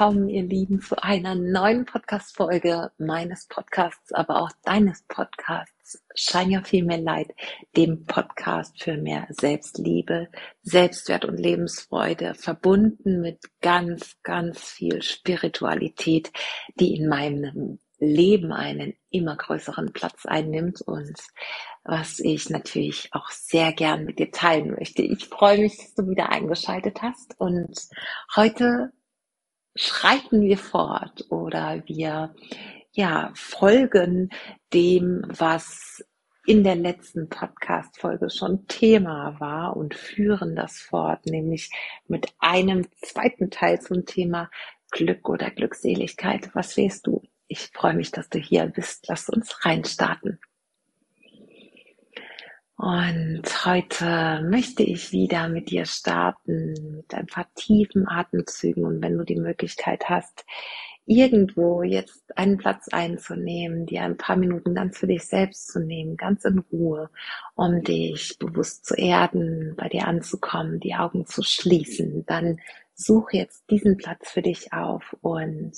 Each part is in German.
Willkommen, ihr Lieben, zu einer neuen Podcast-Folge meines Podcasts, aber auch deines Podcasts Shine Your Female Light, dem Podcast für mehr Selbstliebe, Selbstwert und Lebensfreude, verbunden mit ganz, ganz viel Spiritualität, die in meinem Leben einen immer größeren Platz einnimmt und was ich natürlich auch sehr gern mit dir teilen möchte. Ich freue mich, dass du wieder eingeschaltet hast und heute schreiten wir fort oder wir ja folgen dem, was in der letzten Podcast-Folge schon Thema war und führen das fort, nämlich mit einem zweiten Teil zum Thema Glück oder Glückseligkeit. Was wählst du? Ich freue mich, dass du hier bist. Lass uns reinstarten. Und heute möchte ich wieder mit dir starten mit ein paar tiefen Atemzügen. Und wenn du die Möglichkeit hast, irgendwo jetzt einen Platz einzunehmen, dir ein paar Minuten ganz für dich selbst zu nehmen, ganz in Ruhe, um dich bewusst zu erden, bei dir anzukommen, die Augen zu schließen, dann such jetzt diesen Platz für dich auf und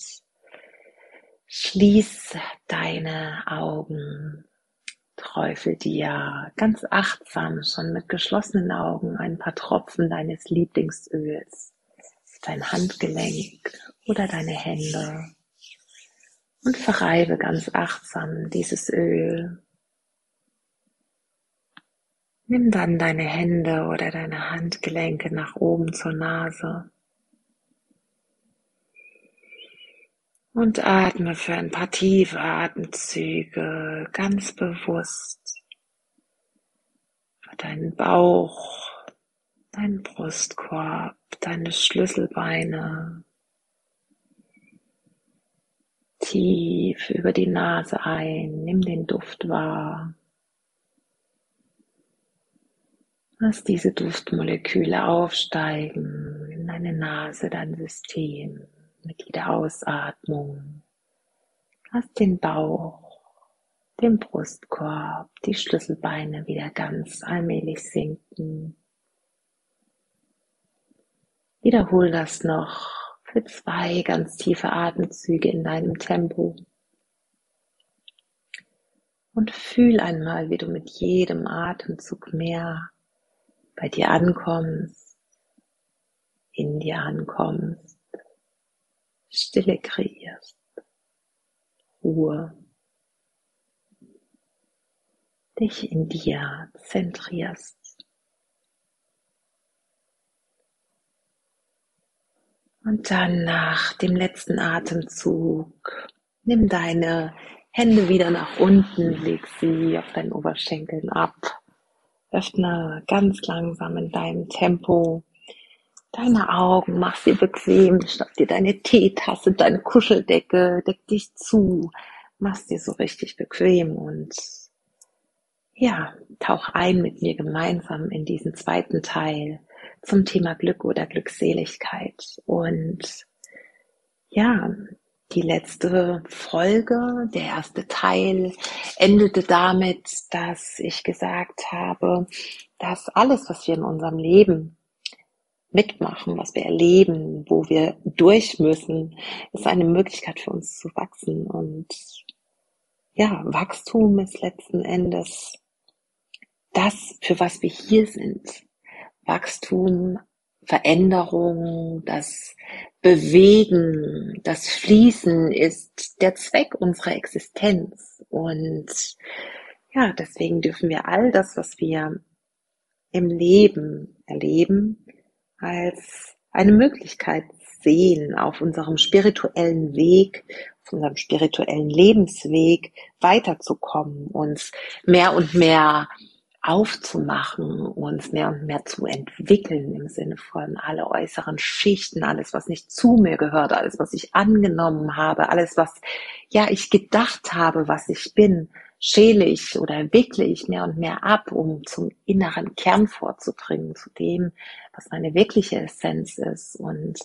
Schließ deine Augen, träufel dir ganz achtsam schon mit geschlossenen Augen ein paar Tropfen deines Lieblingsöls, dein Handgelenk oder deine Hände und verreibe ganz achtsam dieses Öl. Nimm dann deine Hände oder deine Handgelenke nach oben zur Nase Und atme für ein paar tiefe Atemzüge ganz bewusst für deinen Bauch, deinen Brustkorb, deine Schlüsselbeine. Tief über die Nase ein, nimm den Duft wahr. Lass diese Duftmoleküle aufsteigen in deine Nase, dein System mit jeder Ausatmung. Lass den Bauch, den Brustkorb, die Schlüsselbeine wieder ganz allmählich sinken. Wiederhol das noch für zwei ganz tiefe Atemzüge in deinem Tempo. Und fühl einmal, wie du mit jedem Atemzug mehr bei dir ankommst, in dir ankommst. Stille kreierst, Ruhe, dich in dir zentrierst. Und dann nach dem letzten Atemzug nimm deine Hände wieder nach unten, leg sie auf deinen Oberschenkeln ab. Öffne ganz langsam in deinem Tempo deine Augen, mach sie bequem, schnapp dir deine Teetasse, deine Kuscheldecke, deck dich zu, mach's dir so richtig bequem und ja, tauch ein mit mir gemeinsam in diesen zweiten Teil zum Thema Glück oder Glückseligkeit. Und ja, die letzte Folge, der erste Teil, endete damit, dass ich gesagt habe, dass alles, was wir in unserem Leben mitmachen, was wir erleben, wo wir durch müssen, ist eine Möglichkeit für uns zu wachsen. Und ja, Wachstum ist letzten Endes das, für was wir hier sind. Wachstum, Veränderung, das Bewegen, das Fließen ist der Zweck unserer Existenz. Und ja, deswegen dürfen wir all das, was wir im Leben erleben, als eine Möglichkeit sehen, auf unserem spirituellen Weg, auf unserem spirituellen Lebensweg weiterzukommen, uns mehr und mehr aufzumachen, uns mehr und mehr zu entwickeln im Sinne von alle äußeren Schichten, alles, was nicht zu mir gehört, alles, was ich angenommen habe, alles, was ja ich gedacht habe, was ich bin, schäle ich oder wickle ich mehr und mehr ab, um zum inneren Kern vorzudringen, zu dem, was meine wirkliche Essenz ist und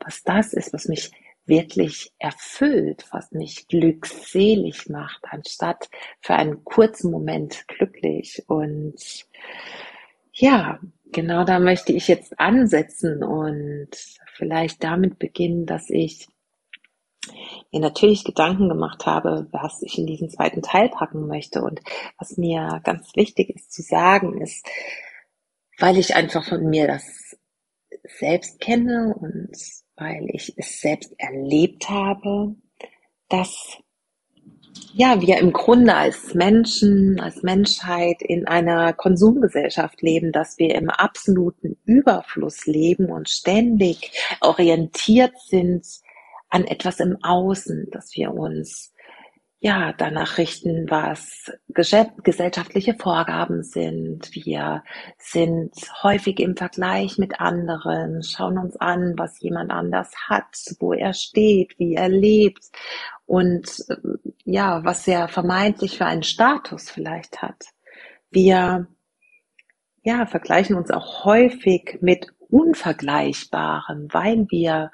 was das ist, was mich wirklich erfüllt, was mich glückselig macht, anstatt für einen kurzen Moment glücklich. Und Ja, genau da möchte ich jetzt ansetzen und vielleicht damit beginnen, dass ich mir natürlich Gedanken gemacht habe, was ich in diesen zweiten Teil packen möchte. Und was mir ganz wichtig ist zu sagen, ist, weil ich einfach von mir das selbst kenne und weil ich es selbst erlebt habe, dass ja, wir im Grunde als Menschen, als Menschheit in einer Konsumgesellschaft leben, dass wir im absoluten Überfluss leben und ständig orientiert sind an etwas im Außen, dass wir uns ja, danach richten, was gesellschaftliche Vorgaben sind. Wir sind häufig im Vergleich mit anderen, schauen uns an, was jemand anders hat, wo er steht, wie er lebt und ja, was er vermeintlich für einen Status vielleicht hat. Wir ja, vergleichen uns auch häufig mit Unvergleichbaren, weil wir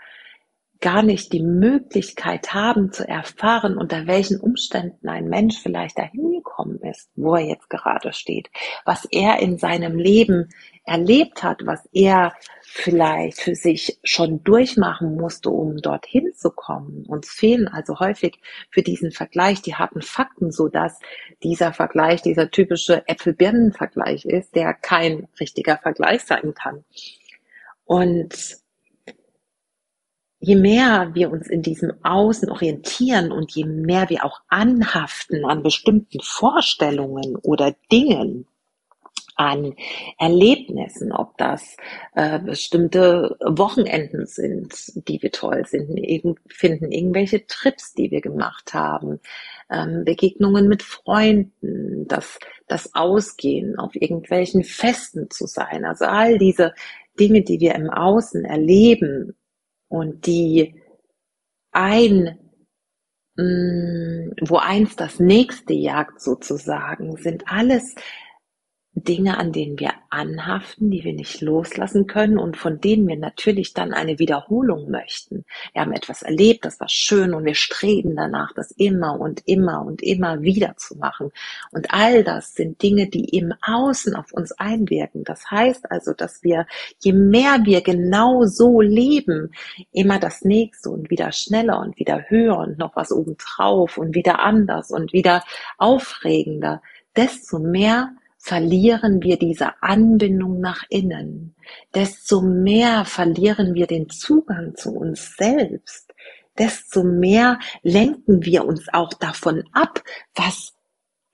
gar nicht die Möglichkeit haben zu erfahren, unter welchen Umständen ein Mensch vielleicht dahin gekommen ist, wo er jetzt gerade steht, was er in seinem Leben erlebt hat, was er vielleicht für sich schon durchmachen musste, um dorthin zu kommen. Uns fehlen also häufig für diesen Vergleich die harten Fakten, so dass dieser Vergleich dieser typische Äpfel-Birnen-Vergleich ist, der kein richtiger Vergleich sein kann. Und je mehr wir uns in diesem Außen orientieren und je mehr wir auch anhaften an bestimmten Vorstellungen oder Dingen, an Erlebnissen, ob das äh, bestimmte Wochenenden sind, die wir toll finden, finden irgendwelche Trips, die wir gemacht haben, ähm, Begegnungen mit Freunden, das, das Ausgehen, auf irgendwelchen Festen zu sein. Also all diese Dinge, die wir im Außen erleben, und die ein, mm, wo eins das nächste jagt sozusagen, sind alles Dinge, an denen wir anhaften, die wir nicht loslassen können und von denen wir natürlich dann eine Wiederholung möchten. Wir haben etwas erlebt, das war schön und wir streben danach, das immer und immer und immer wieder zu machen. Und all das sind Dinge, die im Außen auf uns einwirken. Das heißt also, dass wir, je mehr wir genau so leben, immer das nächste und wieder schneller und wieder höher und noch was obendrauf und wieder anders und wieder aufregender, desto mehr verlieren wir diese Anbindung nach innen, desto mehr verlieren wir den Zugang zu uns selbst, desto mehr lenken wir uns auch davon ab, was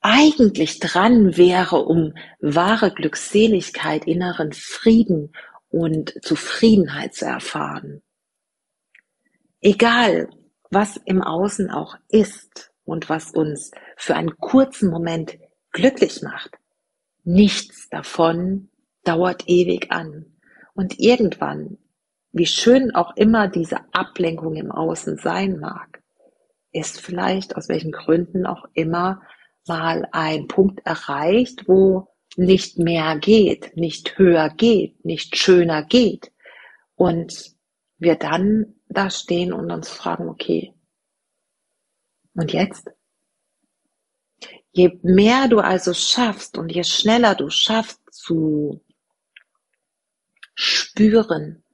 eigentlich dran wäre, um wahre Glückseligkeit, inneren Frieden und Zufriedenheit zu erfahren. Egal, was im Außen auch ist und was uns für einen kurzen Moment glücklich macht, Nichts davon dauert ewig an. Und irgendwann, wie schön auch immer diese Ablenkung im Außen sein mag, ist vielleicht aus welchen Gründen auch immer mal ein Punkt erreicht, wo nicht mehr geht, nicht höher geht, nicht schöner geht. Und wir dann da stehen und uns fragen, okay, und jetzt? Je mehr du also schaffst und je schneller du schaffst zu spüren,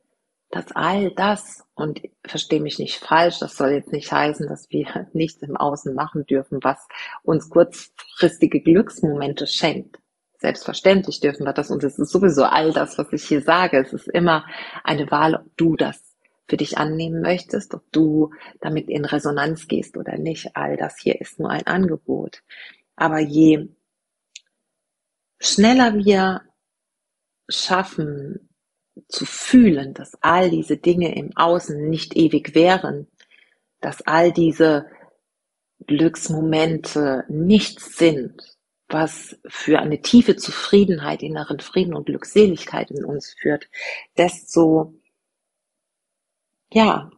dass all das, und verstehe mich nicht falsch, das soll jetzt nicht heißen, dass wir nichts im Außen machen dürfen, was uns kurzfristige Glücksmomente schenkt. Selbstverständlich dürfen wir das und es ist sowieso all das, was ich hier sage. Es ist immer eine Wahl, ob du das für dich annehmen möchtest, ob du damit in Resonanz gehst oder nicht. All das hier ist nur ein Angebot. Aber je schneller wir schaffen zu fühlen, dass all diese Dinge im Außen nicht ewig wären, dass all diese Glücksmomente nichts sind, was für eine tiefe Zufriedenheit, inneren Frieden und Glückseligkeit in uns führt, desto, ja,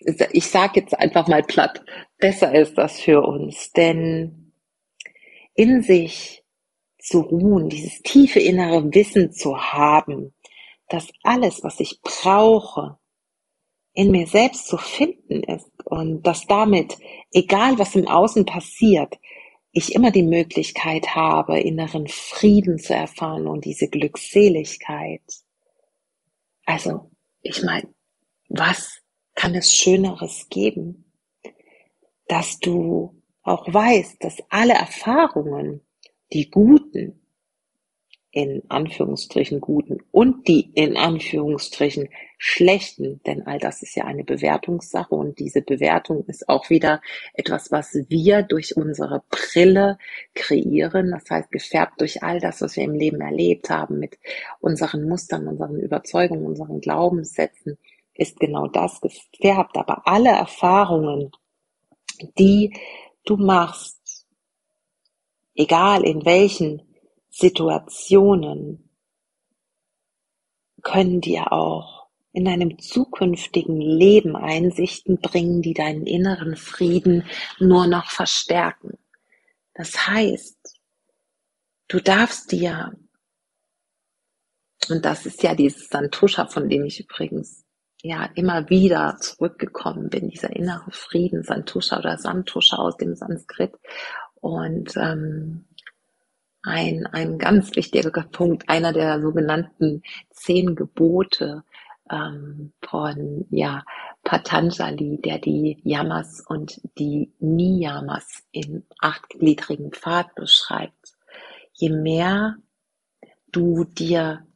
ich sage jetzt einfach mal platt, besser ist das für uns, denn in sich zu ruhen, dieses tiefe innere Wissen zu haben, dass alles, was ich brauche, in mir selbst zu finden ist und dass damit, egal was im Außen passiert, ich immer die Möglichkeit habe, inneren Frieden zu erfahren und diese Glückseligkeit. Also, ich meine, was kann es Schöneres geben, dass du auch weißt, dass alle Erfahrungen, die guten, in Anführungsstrichen guten und die in Anführungsstrichen schlechten, denn all das ist ja eine Bewertungssache und diese Bewertung ist auch wieder etwas, was wir durch unsere Brille kreieren, das heißt gefärbt durch all das, was wir im Leben erlebt haben, mit unseren Mustern, unseren Überzeugungen, unseren Glaubenssätzen, ist genau das gefärbt. Aber alle Erfahrungen, die du machst, egal in welchen Situationen können dir auch in deinem zukünftigen Leben Einsichten bringen, die deinen inneren Frieden nur noch verstärken. Das heißt, du darfst dir, und das ist ja dieses Santusha, von dem ich übrigens ja immer wieder zurückgekommen bin, dieser innere Frieden, Santusha oder Santusha aus dem Sanskrit. Und ähm, ein, ein ganz wichtiger Punkt, einer der sogenannten zehn Gebote ähm, von ja, Patanjali, der die Yamas und die Niyamas in achtgliedrigen Pfad beschreibt. Je mehr du dir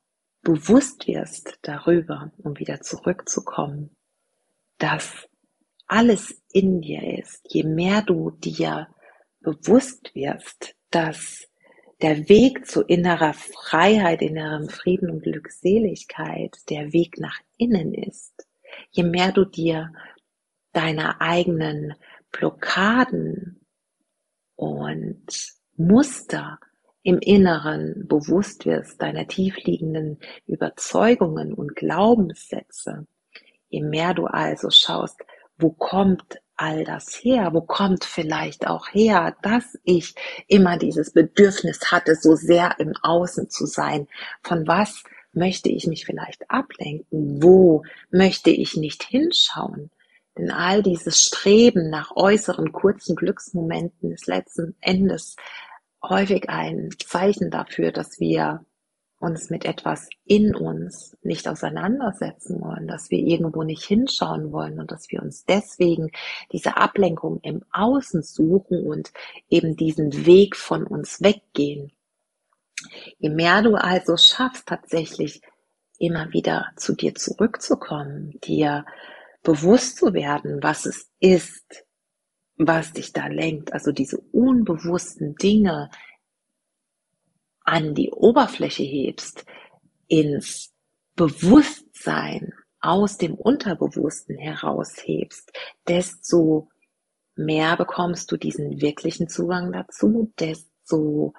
bewusst wirst darüber, um wieder zurückzukommen, dass alles in dir ist, je mehr du dir bewusst wirst, dass der Weg zu innerer Freiheit, innerem Frieden und Glückseligkeit der Weg nach innen ist, je mehr du dir deiner eigenen Blockaden und Muster im Inneren bewusst wirst, deiner tiefliegenden Überzeugungen und Glaubenssätze, je mehr du also schaust, wo kommt all das her? Wo kommt vielleicht auch her, dass ich immer dieses Bedürfnis hatte, so sehr im Außen zu sein? Von was möchte ich mich vielleicht ablenken? Wo möchte ich nicht hinschauen? Denn all dieses Streben nach äußeren kurzen Glücksmomenten ist letzten Endes häufig ein Zeichen dafür, dass wir uns mit etwas in uns nicht auseinandersetzen wollen, dass wir irgendwo nicht hinschauen wollen und dass wir uns deswegen diese Ablenkung im Außen suchen und eben diesen Weg von uns weggehen. Je mehr du also schaffst, tatsächlich immer wieder zu dir zurückzukommen, dir bewusst zu werden, was es ist, was dich da lenkt, also diese unbewussten Dinge, an die Oberfläche hebst, ins Bewusstsein aus dem Unterbewussten heraushebst, desto mehr bekommst du diesen wirklichen Zugang dazu, desto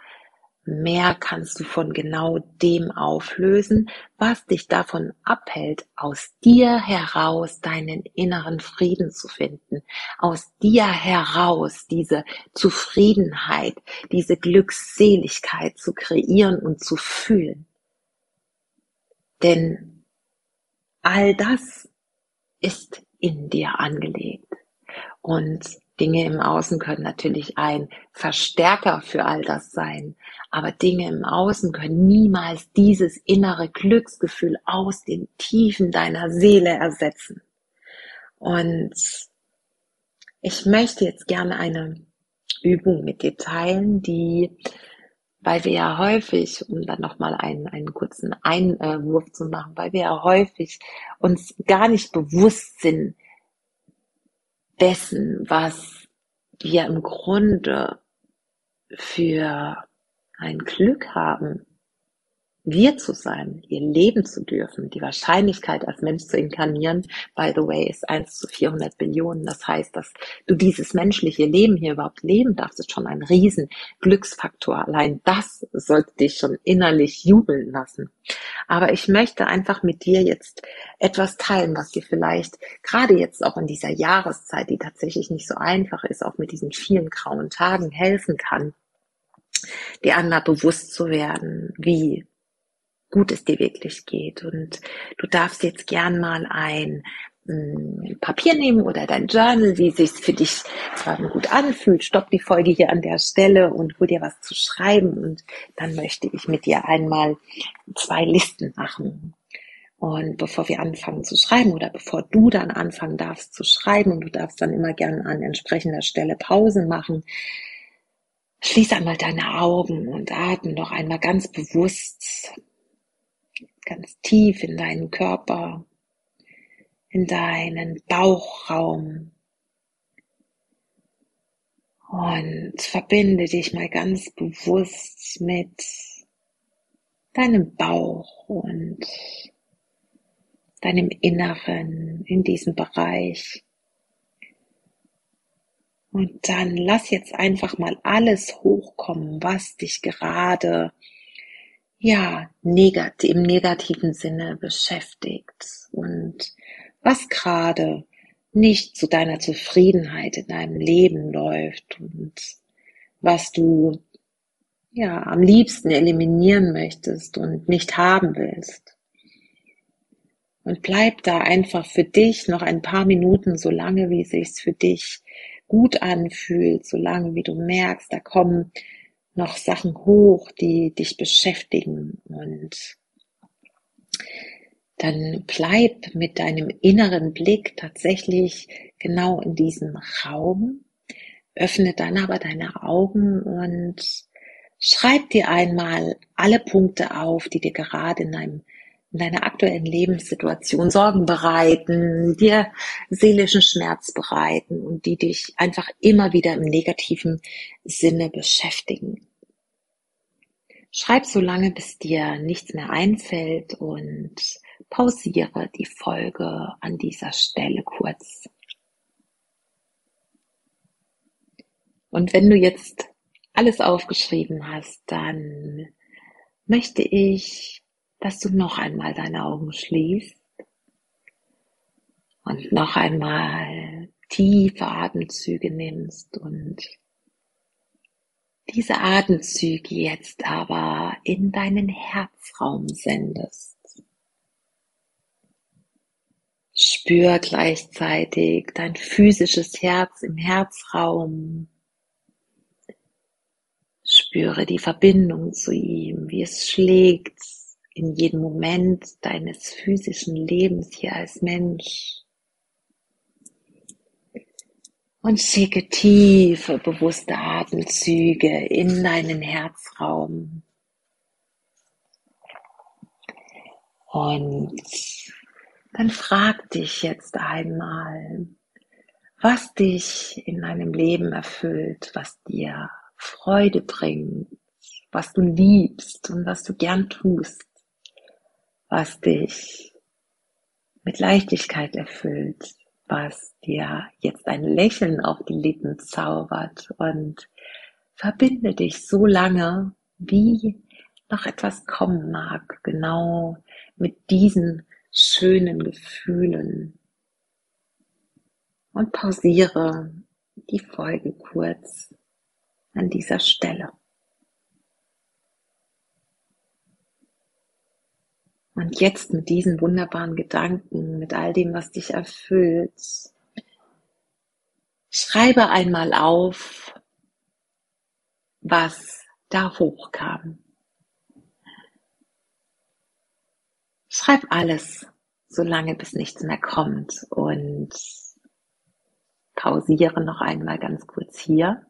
mehr kannst du von genau dem auflösen, was dich davon abhält, aus dir heraus deinen inneren Frieden zu finden, aus dir heraus diese Zufriedenheit, diese Glückseligkeit zu kreieren und zu fühlen. Denn all das ist in dir angelegt. Und Dinge im Außen können natürlich ein Verstärker für all das sein, aber Dinge im Außen können niemals dieses innere Glücksgefühl aus den Tiefen deiner Seele ersetzen. Und ich möchte jetzt gerne eine Übung mit dir teilen, die, weil wir ja häufig, um dann nochmal einen, einen kurzen Einwurf zu machen, weil wir ja häufig uns gar nicht bewusst sind, dessen, was wir im Grunde für ein Glück haben, wir zu sein, ihr leben zu dürfen. Die Wahrscheinlichkeit, als Mensch zu inkarnieren, by the way, ist 1 zu 400 Billionen. Das heißt, dass du dieses menschliche Leben hier überhaupt leben darfst, ist schon ein riesen Glücksfaktor. Allein das sollte dich schon innerlich jubeln lassen. Aber ich möchte einfach mit dir jetzt etwas teilen, was dir vielleicht gerade jetzt auch in dieser Jahreszeit, die tatsächlich nicht so einfach ist, auch mit diesen vielen grauen Tagen helfen kann dir einmal bewusst zu werden, wie gut es dir wirklich geht. Und du darfst jetzt gern mal ein hm, Papier nehmen oder dein Journal, wie sich für dich gerade gut anfühlt. Stopp die Folge hier an der Stelle und hol dir was zu schreiben. Und dann möchte ich mit dir einmal zwei Listen machen. Und bevor wir anfangen zu schreiben oder bevor du dann anfangen darfst zu schreiben, und du darfst dann immer gerne an entsprechender Stelle Pause machen, schließ einmal deine Augen und atme noch einmal ganz bewusst, ganz tief in deinen Körper, in deinen Bauchraum und verbinde dich mal ganz bewusst mit deinem Bauch und deinem Inneren in diesem Bereich. Und dann lass jetzt einfach mal alles hochkommen, was dich gerade, ja, negat im negativen Sinne beschäftigt und was gerade nicht zu deiner Zufriedenheit in deinem Leben läuft und was du ja am liebsten eliminieren möchtest und nicht haben willst. Und bleib da einfach für dich noch ein paar Minuten, so lange wie es sich für dich gut anfühlt, so lange wie du merkst, da kommen noch Sachen hoch, die dich beschäftigen. Und dann bleib mit deinem inneren Blick tatsächlich genau in diesem Raum, öffne dann aber deine Augen und schreib dir einmal alle Punkte auf, die dir gerade in deinem in deiner aktuellen Lebenssituation Sorgen bereiten, dir seelischen Schmerz bereiten und die dich einfach immer wieder im negativen Sinne beschäftigen. Schreib so lange, bis dir nichts mehr einfällt und pausiere die Folge an dieser Stelle kurz. Und wenn du jetzt alles aufgeschrieben hast, dann möchte ich dass du noch einmal deine Augen schließt und noch einmal tiefe Atemzüge nimmst und diese Atemzüge jetzt aber in deinen Herzraum sendest. Spür gleichzeitig dein physisches Herz im Herzraum. Spüre die Verbindung zu ihm, wie es schlägt in jedem Moment deines physischen Lebens hier als Mensch. Und schicke tiefe, bewusste Atemzüge in deinen Herzraum. Und dann frag dich jetzt einmal, was dich in deinem Leben erfüllt, was dir Freude bringt, was du liebst und was du gern tust was dich mit Leichtigkeit erfüllt, was dir jetzt ein Lächeln auf die Lippen zaubert und verbinde dich so lange, wie noch etwas kommen mag, genau mit diesen schönen Gefühlen. Und pausiere die Folge kurz an dieser Stelle. Und jetzt mit diesen wunderbaren Gedanken, mit all dem, was dich erfüllt, schreibe einmal auf, was da hochkam. Schreib alles, solange bis nichts mehr kommt und pausiere noch einmal ganz kurz hier.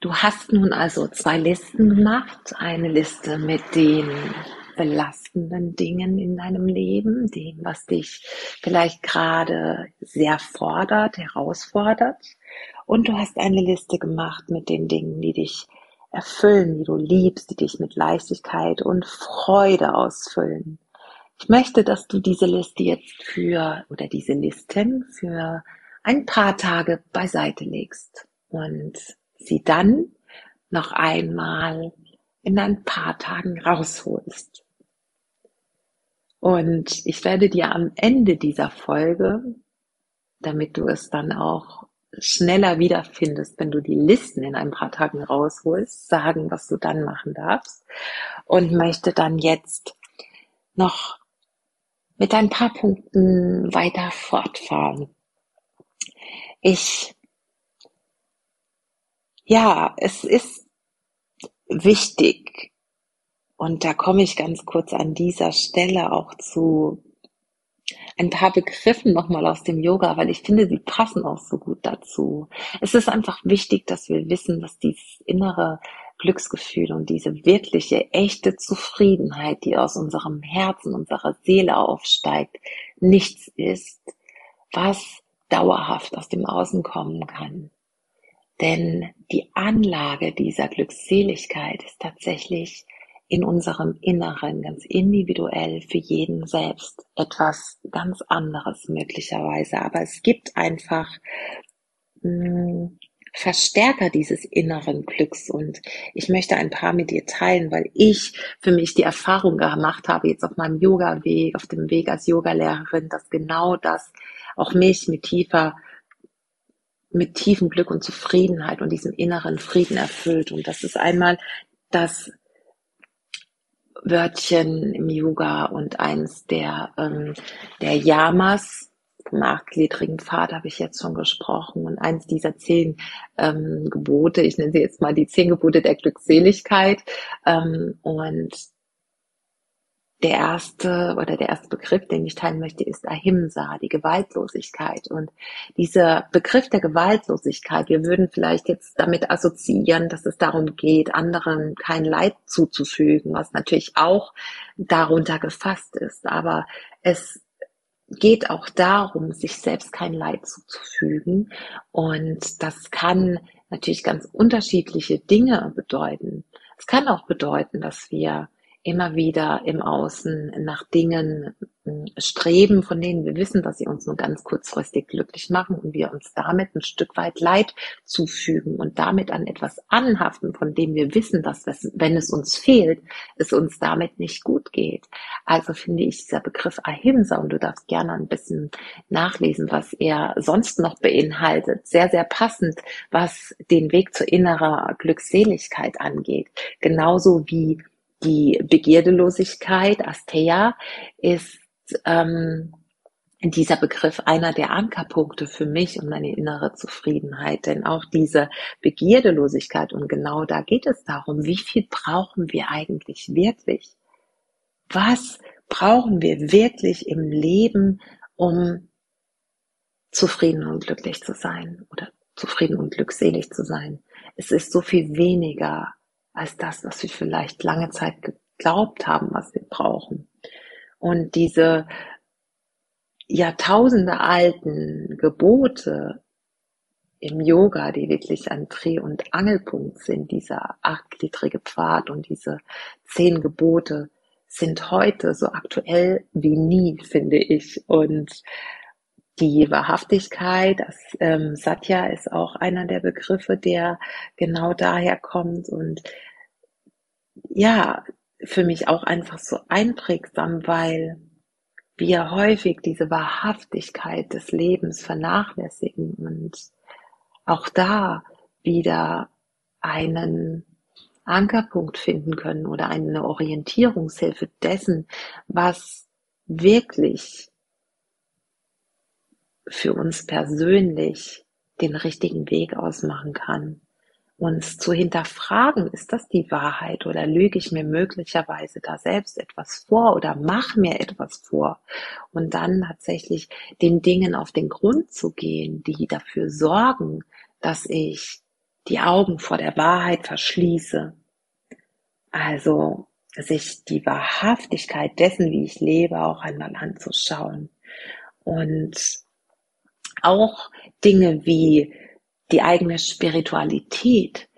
Du hast nun also zwei Listen gemacht. Eine Liste mit den belastenden Dingen in deinem Leben, dem, was dich vielleicht gerade sehr fordert, herausfordert. Und du hast eine Liste gemacht mit den Dingen, die dich erfüllen, die du liebst, die dich mit Leichtigkeit und Freude ausfüllen. Ich möchte, dass du diese Liste jetzt für oder diese Listen für ein paar Tage beiseite legst und sie dann noch einmal in ein paar Tagen rausholst. Und ich werde dir am Ende dieser Folge, damit du es dann auch schneller wiederfindest, wenn du die Listen in ein paar Tagen rausholst, sagen, was du dann machen darfst. Und möchte dann jetzt noch mit ein paar Punkten weiter fortfahren. Ich, ja, es ist wichtig, und da komme ich ganz kurz an dieser Stelle auch zu ein paar Begriffen nochmal aus dem Yoga, weil ich finde, sie passen auch so gut dazu. Es ist einfach wichtig, dass wir wissen, dass dieses innere Glücksgefühl und diese wirkliche, echte Zufriedenheit, die aus unserem Herzen, unserer Seele aufsteigt, nichts ist, was dauerhaft aus dem Außen kommen kann. Denn die Anlage dieser Glückseligkeit ist tatsächlich in unserem Inneren ganz individuell für jeden selbst etwas ganz anderes möglicherweise. Aber es gibt einfach mh, hm, Verstärker dieses inneren Glücks und ich möchte ein paar mit dir teilen, weil ich für mich die Erfahrung gemacht habe, jetzt auf meinem Yoga-Weg, auf dem Weg als Yogalehrerin, dass genau das auch mich mit tiefer mit tiefem Glück und Zufriedenheit und diesem inneren Frieden erfüllt. Und das ist einmal das Wörtchen im Yoga und eins der, ähm, der Yamas, vom achtgliedrigen Pfad habe ich jetzt schon gesprochen. Und eins dieser zehn ähm, Gebote, ich nenne sie jetzt mal die zehn Gebote der Glückseligkeit. Ähm, und der erste oder der erste Begriff, den ich teilen möchte, ist Ahimsa, die Gewaltlosigkeit. Und dieser Begriff der Gewaltlosigkeit, wir würden vielleicht jetzt damit assoziieren, dass es darum geht, anderen kein Leid zuzufügen, was natürlich auch darunter gefasst ist. Aber es geht auch darum, sich selbst kein Leid zuzufügen. Und das kann natürlich ganz unterschiedliche Dinge bedeuten. Es kann auch bedeuten, dass wir immer wieder im Außen nach Dingen hm, streben, von denen wir wissen, dass sie uns nur ganz kurzfristig glücklich machen und wir uns damit ein Stück weit Leid zufügen und damit an etwas anhaften, von dem wir wissen, dass wenn es uns fehlt, es uns damit nicht gut geht. Also finde ich dieser Begriff Ahimsa und du darfst gerne ein bisschen nachlesen, was er sonst noch beinhaltet, sehr, sehr passend, was den Weg zur innerer Glückseligkeit angeht. Genauso wie die Begierdelosigkeit, Asteia, ist ähm, dieser Begriff einer der Ankerpunkte für mich und meine innere Zufriedenheit. Denn auch diese Begierdelosigkeit, und genau da geht es darum, wie viel brauchen wir eigentlich wirklich? Was brauchen wir wirklich im Leben, um zufrieden und glücklich zu sein oder zufrieden und glückselig zu sein? Es ist so viel weniger als das, was wir vielleicht lange Zeit geglaubt haben, was wir brauchen. Und diese Jahrtausende alten Gebote im Yoga, die wirklich ein Dreh- und Angelpunkt sind, dieser achtgliedrige Pfad und diese zehn Gebote, sind heute so aktuell wie nie, finde ich. Und die Wahrhaftigkeit, das ähm, Satya ist auch einer der Begriffe, der genau daher kommt und ja, für mich auch einfach so einprägsam, weil wir häufig diese Wahrhaftigkeit des Lebens vernachlässigen und auch da wieder einen Ankerpunkt finden können oder eine Orientierungshilfe dessen, was wirklich für uns persönlich den richtigen Weg ausmachen kann uns zu hinterfragen, ist das die Wahrheit oder lüge ich mir möglicherweise da selbst etwas vor oder mache mir etwas vor und dann tatsächlich den Dingen auf den Grund zu gehen, die dafür sorgen, dass ich die Augen vor der Wahrheit verschließe. Also sich die Wahrhaftigkeit dessen, wie ich lebe, auch einmal anzuschauen. Und auch Dinge wie die eigene Spiritualität,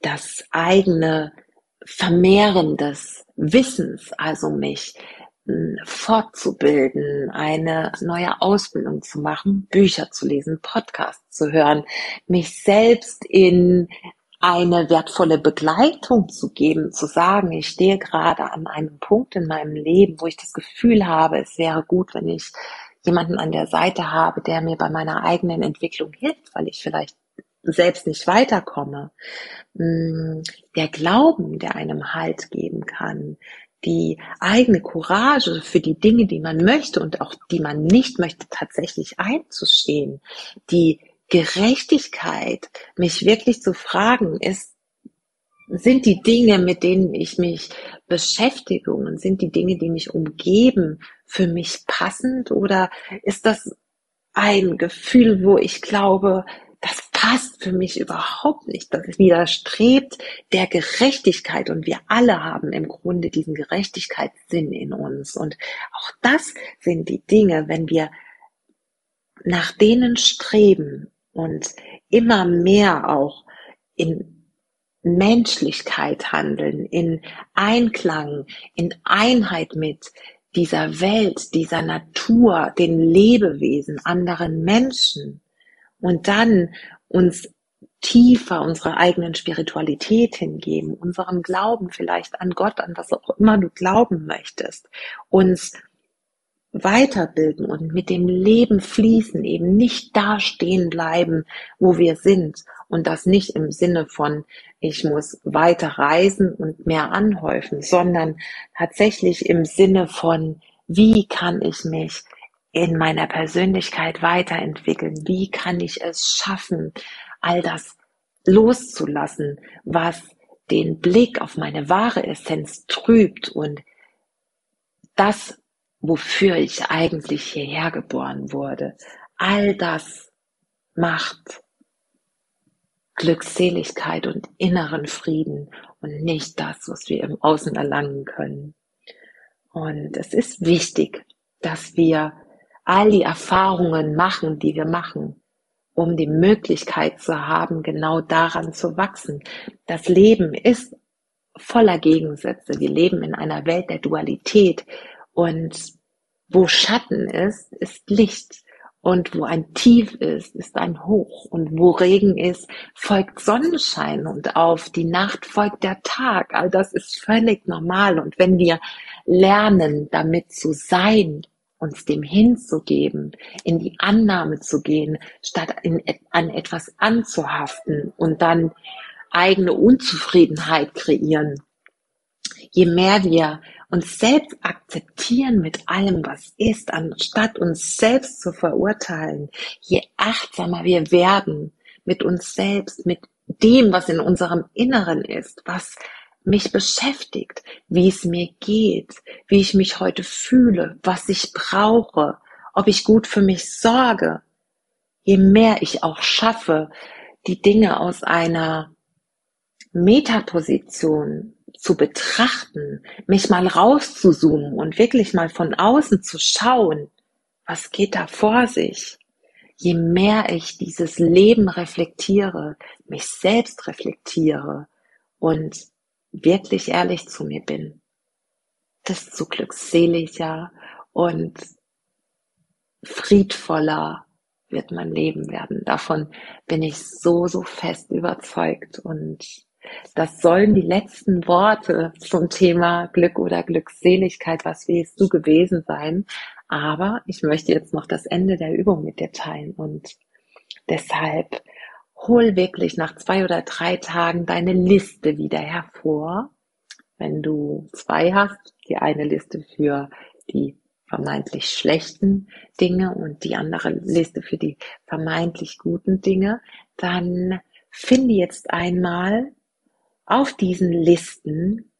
das eigene Vermehren des Wissens, also mich hm, fortzubilden, eine neue Ausbildung zu machen, Bücher zu lesen, Podcasts zu hören, mich selbst in eine wertvolle Begleitung zu geben, zu sagen, ich stehe gerade an einem Punkt in meinem Leben, wo ich das Gefühl habe, es wäre gut, wenn ich jemanden an der Seite habe, der mir bei meiner eigenen Entwicklung hilft, weil ich vielleicht selbst nicht weiterkomme, mm, der Glauben, der einem Halt geben kann, die eigene Courage für die Dinge, die man möchte und auch die man nicht möchte, tatsächlich einzustehen, die Gerechtigkeit, mich wirklich zu fragen, ist, sind die Dinge, mit denen ich mich beschäftige und sind die Dinge, die mich umgeben, für mich passend oder ist das ein Gefühl, wo ich glaube, das passt für mich überhaupt nicht. Das widerstrebt der Gerechtigkeit und wir alle haben im Grunde diesen Gerechtigkeitssinn in uns. Und auch das sind die Dinge, wenn wir nach denen streben und immer mehr auch in Menschlichkeit handeln, in Einklang, in Einheit mit dieser Welt, dieser Natur, den Lebewesen, anderen Menschen und dann uns tiefer unserer eigenen Spiritualität hingeben, unserem Glauben vielleicht an Gott, an was auch immer du glauben möchtest, uns weiterbilden und mit dem Leben fließen, eben nicht da stehen bleiben, wo wir sind. Und das nicht im Sinne von, ich muss weiter reisen und mehr anhäufen, sondern tatsächlich im Sinne von, wie kann ich mich in meiner Persönlichkeit weiterentwickeln? Wie kann ich es schaffen, all das loszulassen, was den Blick auf meine wahre Essenz trübt und das wofür ich eigentlich hierher geboren wurde. All das macht Glückseligkeit und inneren Frieden und nicht das, was wir im Außen erlangen können. Und es ist wichtig, dass wir all die Erfahrungen machen, die wir machen, um die Möglichkeit zu haben, genau daran zu wachsen. Das Leben ist voller Gegensätze. Wir leben in einer Welt der Dualität und wo Schatten ist, ist Licht. Und wo ein Tief ist, ist ein Hoch. Und wo Regen ist, folgt Sonnenschein. Und auf die Nacht folgt der Tag. All das ist völlig normal. Und wenn wir lernen, damit zu sein, uns dem hinzugeben, in die Annahme zu gehen, statt in, an etwas anzuhaften und dann eigene Unzufriedenheit kreieren. Je mehr wir uns selbst akzeptieren mit allem, was ist, anstatt uns selbst zu verurteilen, je achtsamer wir werden mit uns selbst, mit dem, was in unserem Inneren ist, was mich beschäftigt, wie es mir geht, wie ich mich heute fühle, was ich brauche, ob ich gut für mich sorge, je mehr ich auch schaffe, die Dinge aus einer Metaposition zu betrachten, mich mal rauszuzoomen und wirklich mal von außen zu schauen, was geht da vor sich. Je mehr ich dieses Leben reflektiere, mich selbst reflektiere und wirklich ehrlich zu mir bin, desto glückseliger und friedvoller wird mein Leben werden. Davon bin ich so, so fest überzeugt und das sollen die letzten Worte zum Thema Glück oder Glückseligkeit, was willst du gewesen sein. Aber ich möchte jetzt noch das Ende der Übung mit dir teilen und deshalb hol wirklich nach zwei oder drei Tagen deine Liste wieder hervor. Wenn du zwei hast, die eine Liste für die vermeintlich schlechten Dinge und die andere Liste für die vermeintlich guten Dinge, dann finde jetzt einmal auf diesen Listen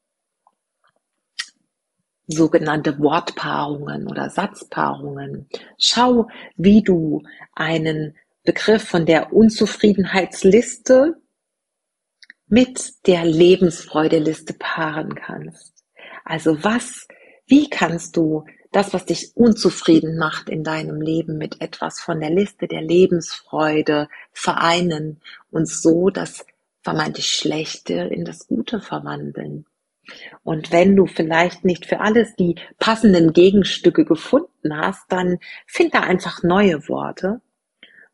sogenannte Wortpaarungen oder Satzpaarungen. Schau, wie du einen Begriff von der Unzufriedenheitsliste mit der Lebensfreudeliste paaren kannst. Also was, wie kannst du das, was dich unzufrieden macht in deinem Leben mit etwas von der Liste der Lebensfreude vereinen und so das vermeintlich Schlechte in das Gute verwandeln. Und wenn du vielleicht nicht für alles die passenden Gegenstücke gefunden hast, dann find da einfach neue Worte.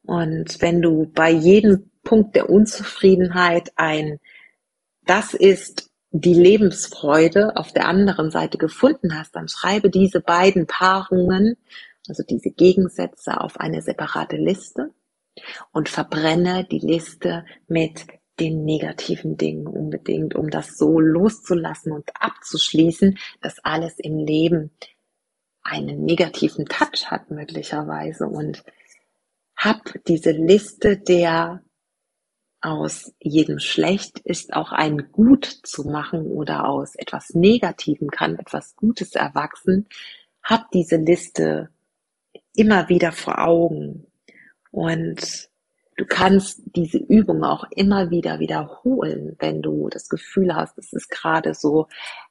Und wenn du bei jedem Punkt der Unzufriedenheit ein, das ist die Lebensfreude auf der anderen Seite gefunden hast, dann schreibe diese beiden Paarungen, also diese Gegensätze auf eine separate Liste und verbrenne die Liste mit den negativen Dingen unbedingt, um das so loszulassen und abzuschließen, dass alles im Leben einen negativen Touch hat möglicherweise und hab diese Liste der aus jedem Schlecht ist auch ein Gut zu machen oder aus etwas Negativem kann etwas Gutes erwachsen. Hab diese Liste immer wieder vor Augen und du kannst diese Übung auch immer wieder wiederholen, wenn du das Gefühl hast, es ist gerade so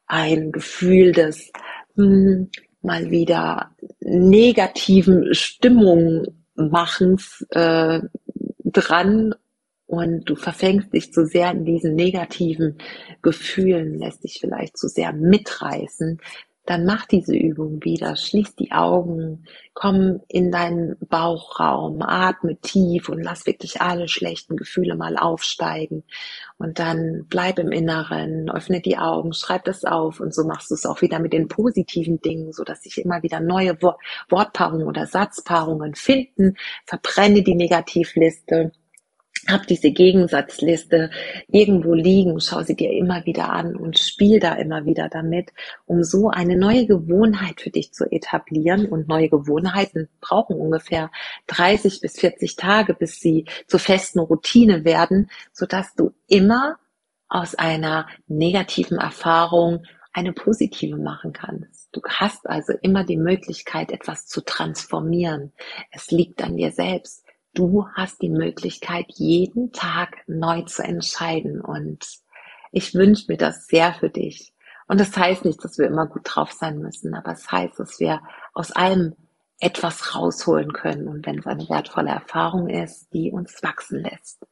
ein Gefühl des hm, mal wieder negativen Stimmungmachens äh, dran und du verfängst dich zu sehr in diesen negativen Gefühlen, lässt dich vielleicht zu sehr mitreißen, dann mach diese Übung wieder, schließ die Augen, komm in deinen Bauchraum, atme tief und lass wirklich alle schlechten Gefühle mal aufsteigen. Und dann bleib im Inneren, öffne die Augen, schreib das auf und so machst du es auch wieder mit den positiven Dingen, so dass sich immer wieder neue Wortpaarungen oder Satzpaarungen finden, verbrenne die Negativliste hab diese Gegensatzliste irgendwo liegen, schau sie dir immer wieder an und spiel da immer wieder damit, um so eine neue Gewohnheit für dich zu etablieren. Und neue Gewohnheiten brauchen ungefähr 30 bis 40 Tage, bis sie zur festen Routine werden, sodass du immer aus einer negativen Erfahrung eine positive machen kannst. Du hast also immer die Möglichkeit, etwas zu transformieren. Es liegt an dir selbst du hast die Möglichkeit, jeden Tag neu zu entscheiden. Und ich wünsche mir das sehr für dich. Und das heißt nicht, dass wir immer gut drauf sein müssen, aber es heißt, dass wir aus allem etwas rausholen können und wenn es eine wertvolle Erfahrung ist, die uns wachsen lässt.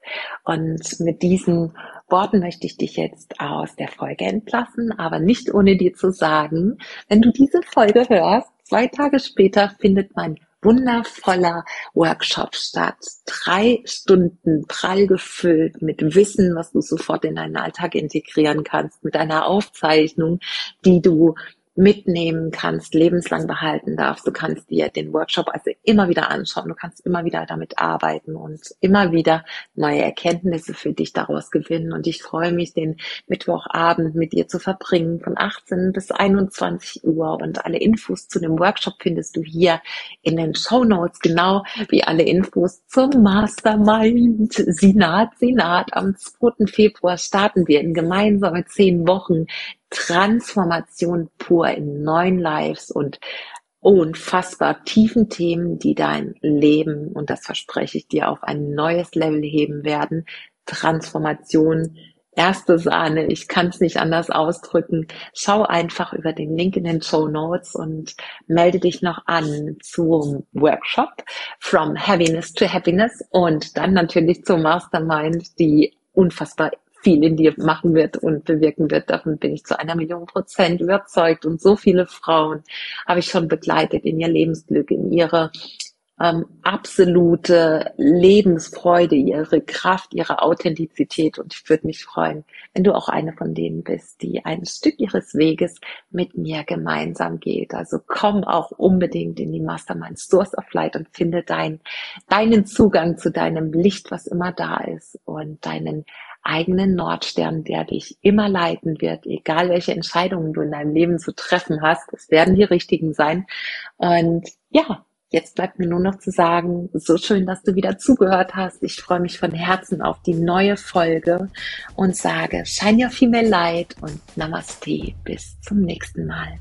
Und mit diesen Worten möchte ich dich jetzt aus der Folge entlassen, aber nicht ohne dir zu sagen, wenn du diese Folge hörst, zwei Tage später findet mein wundervoller Workshop statt. Drei Stunden prall gefüllt mit Wissen, was du sofort in deinen Alltag integrieren kannst, mit einer Aufzeichnung, die du mitnehmen kannst, lebenslang behalten darfst. Du kannst dir den Workshop also immer wieder anschauen, du kannst immer wieder damit arbeiten und immer wieder neue Erkenntnisse für dich daraus gewinnen. Und ich freue mich, den Mittwochabend mit dir zu verbringen von 18 bis 21 Uhr. Und alle Infos zu dem Workshop findest du hier in den Show Notes, genau wie alle Infos zum Mastermind Sinat Sinat. Am 2. Februar starten wir in gemeinsame zehn Wochen Transformation pur in neuen Lives und unfassbar tiefen Themen, die dein Leben, und das verspreche ich dir, auf ein neues Level heben werden. Transformation, erste Sahne, ich kann es nicht anders ausdrücken. Schau einfach über den Link in den Show Notes und melde dich noch an zum Workshop From Heaviness to Happiness und dann natürlich zum Mastermind, die unfassbar viel in dir machen wird und bewirken wird. Davon bin ich zu einer Million Prozent überzeugt. Und so viele Frauen habe ich schon begleitet in ihr Lebensglück, in ihre ähm, absolute Lebensfreude, ihre Kraft, ihre Authentizität. Und ich würde mich freuen, wenn du auch eine von denen bist, die ein Stück ihres Weges mit mir gemeinsam geht. Also komm auch unbedingt in die Mastermind Source of Light und finde dein, deinen Zugang zu deinem Licht, was immer da ist und deinen eigenen Nordstern, der dich immer leiten wird, egal welche Entscheidungen du in deinem Leben zu treffen hast. Es werden die richtigen sein. Und ja, Jetzt bleibt mir nur noch zu sagen, so schön, dass du wieder zugehört hast. Ich freue mich von Herzen auf die neue Folge und sage Shine Your Female Light und Namaste. Bis zum nächsten Mal.